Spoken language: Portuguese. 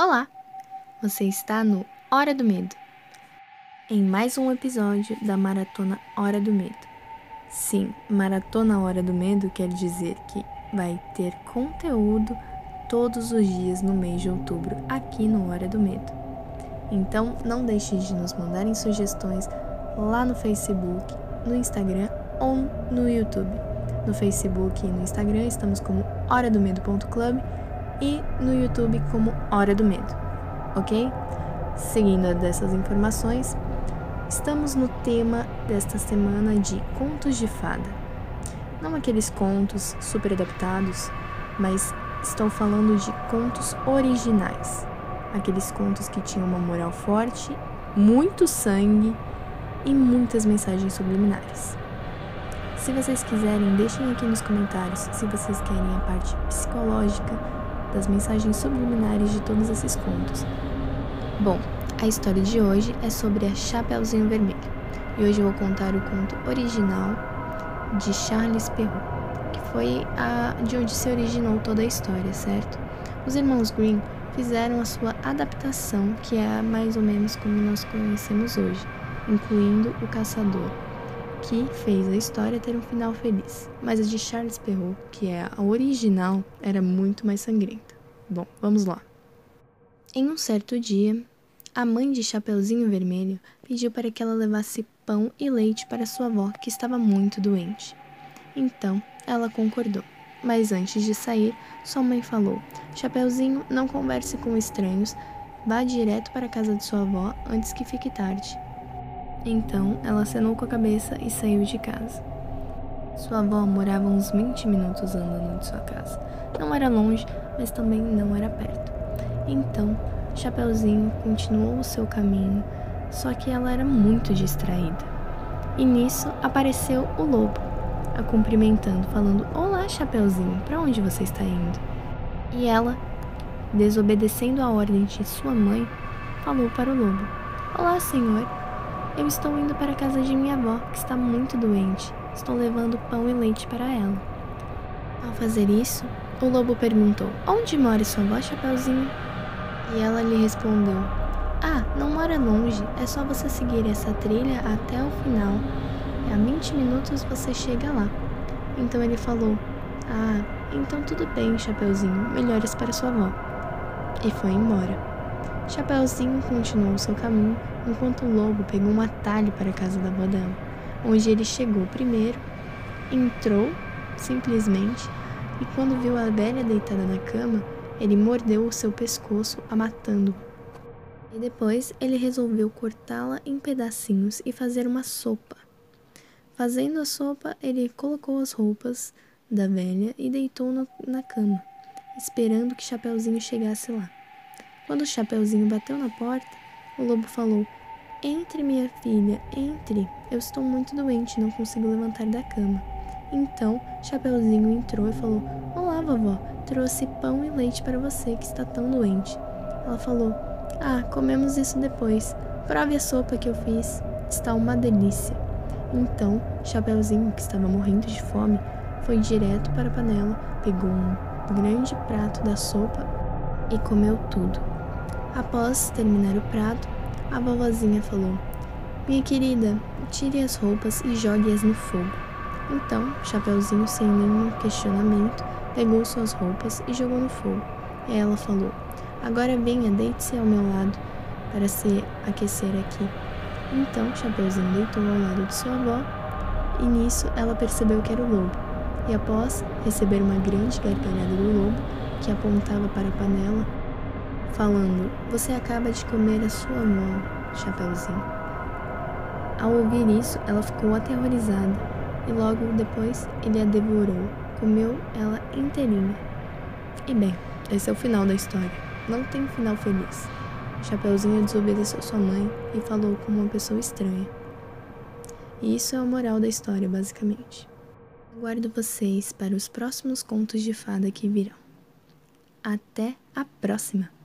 Olá! Você está no Hora do Medo, em mais um episódio da Maratona Hora do Medo. Sim, Maratona Hora do Medo quer dizer que vai ter conteúdo todos os dias no mês de outubro aqui no Hora do Medo. Então, não deixe de nos mandarem sugestões lá no Facebook, no Instagram ou no YouTube. No Facebook e no Instagram estamos como horadomedo.club e no YouTube como Hora do Medo, ok? Seguindo dessas informações, estamos no tema desta semana de contos de fada. Não aqueles contos super adaptados, mas estou falando de contos originais. Aqueles contos que tinham uma moral forte, muito sangue e muitas mensagens subliminares. Se vocês quiserem, deixem aqui nos comentários se vocês querem a parte psicológica das mensagens subliminares de todos esses contos. Bom, a história de hoje é sobre a Chapeuzinho Vermelho. E hoje eu vou contar o conto original de Charles Perrault, que foi a, de onde se originou toda a história, certo? Os irmãos Green fizeram a sua adaptação, que é mais ou menos como nós conhecemos hoje, incluindo o caçador, que fez a história ter um final feliz. Mas a de Charles Perrault, que é a original, era muito mais sangrenta. Bom, vamos lá. Em um certo dia, a mãe de Chapeuzinho Vermelho pediu para que ela levasse pão e leite para sua avó, que estava muito doente. Então, ela concordou. Mas antes de sair, sua mãe falou: Chapeuzinho, não converse com estranhos, vá direto para a casa de sua avó antes que fique tarde. Então ela acenou com a cabeça e saiu de casa. Sua avó morava uns 20 minutos andando de sua casa. Não era longe, mas também não era perto. Então, Chapeuzinho continuou o seu caminho, só que ela era muito distraída. E nisso apareceu o lobo, a cumprimentando, falando: Olá, Chapeuzinho, para onde você está indo? E ela, desobedecendo a ordem de sua mãe, falou para o lobo: Olá, senhor, eu estou indo para a casa de minha avó, que está muito doente. Estou levando pão e leite para ela. Ao fazer isso, o lobo perguntou: Onde mora sua avó, Chapeuzinho? E ela lhe respondeu: Ah, não mora longe, é só você seguir essa trilha até o final. E a 20 minutos você chega lá. Então ele falou: Ah, então tudo bem, Chapeuzinho, melhores para sua avó. E foi embora. Chapeuzinho continuou seu caminho enquanto o lobo pegou um atalho para a casa da dela, onde ele chegou primeiro, entrou simplesmente e quando viu a velha deitada na cama, ele mordeu o seu pescoço, a matando. E depois ele resolveu cortá-la em pedacinhos e fazer uma sopa. Fazendo a sopa, ele colocou as roupas da velha e deitou na cama, esperando que Chapeuzinho chegasse lá. Quando o Chapeuzinho bateu na porta, o lobo falou: Entre, minha filha, entre. Eu estou muito doente, não consigo levantar da cama. Então, Chapeuzinho entrou e falou: Olá, vovó, trouxe pão e leite para você que está tão doente. Ela falou: Ah, comemos isso depois. Prove a sopa que eu fiz. Está uma delícia. Então, Chapeuzinho, que estava morrendo de fome, foi direto para a panela, pegou um grande prato da sopa e comeu tudo. Após terminar o prato, a vovozinha falou: Minha querida, tire as roupas e jogue-as no fogo. Então, Chapeuzinho, sem nenhum questionamento, pegou suas roupas e jogou no fogo. E ela falou: Agora venha, deite-se ao meu lado para se aquecer aqui. Então, Chapeuzinho deitou ao lado de sua avó e nisso ela percebeu que era o lobo. E após receber uma grande gargalhada do lobo, que apontava para a panela, falando: Você acaba de comer a sua mão, Chapeuzinho. Ao ouvir isso, ela ficou aterrorizada e logo depois ele a devorou, comeu ela inteirinha. E bem, esse é o final da história. Não tem final feliz. Chapeuzinho desobedeceu sua mãe e falou com uma pessoa estranha. E isso é a moral da história, basicamente. Aguardo vocês para os próximos contos de fada que virão. Até a próxima!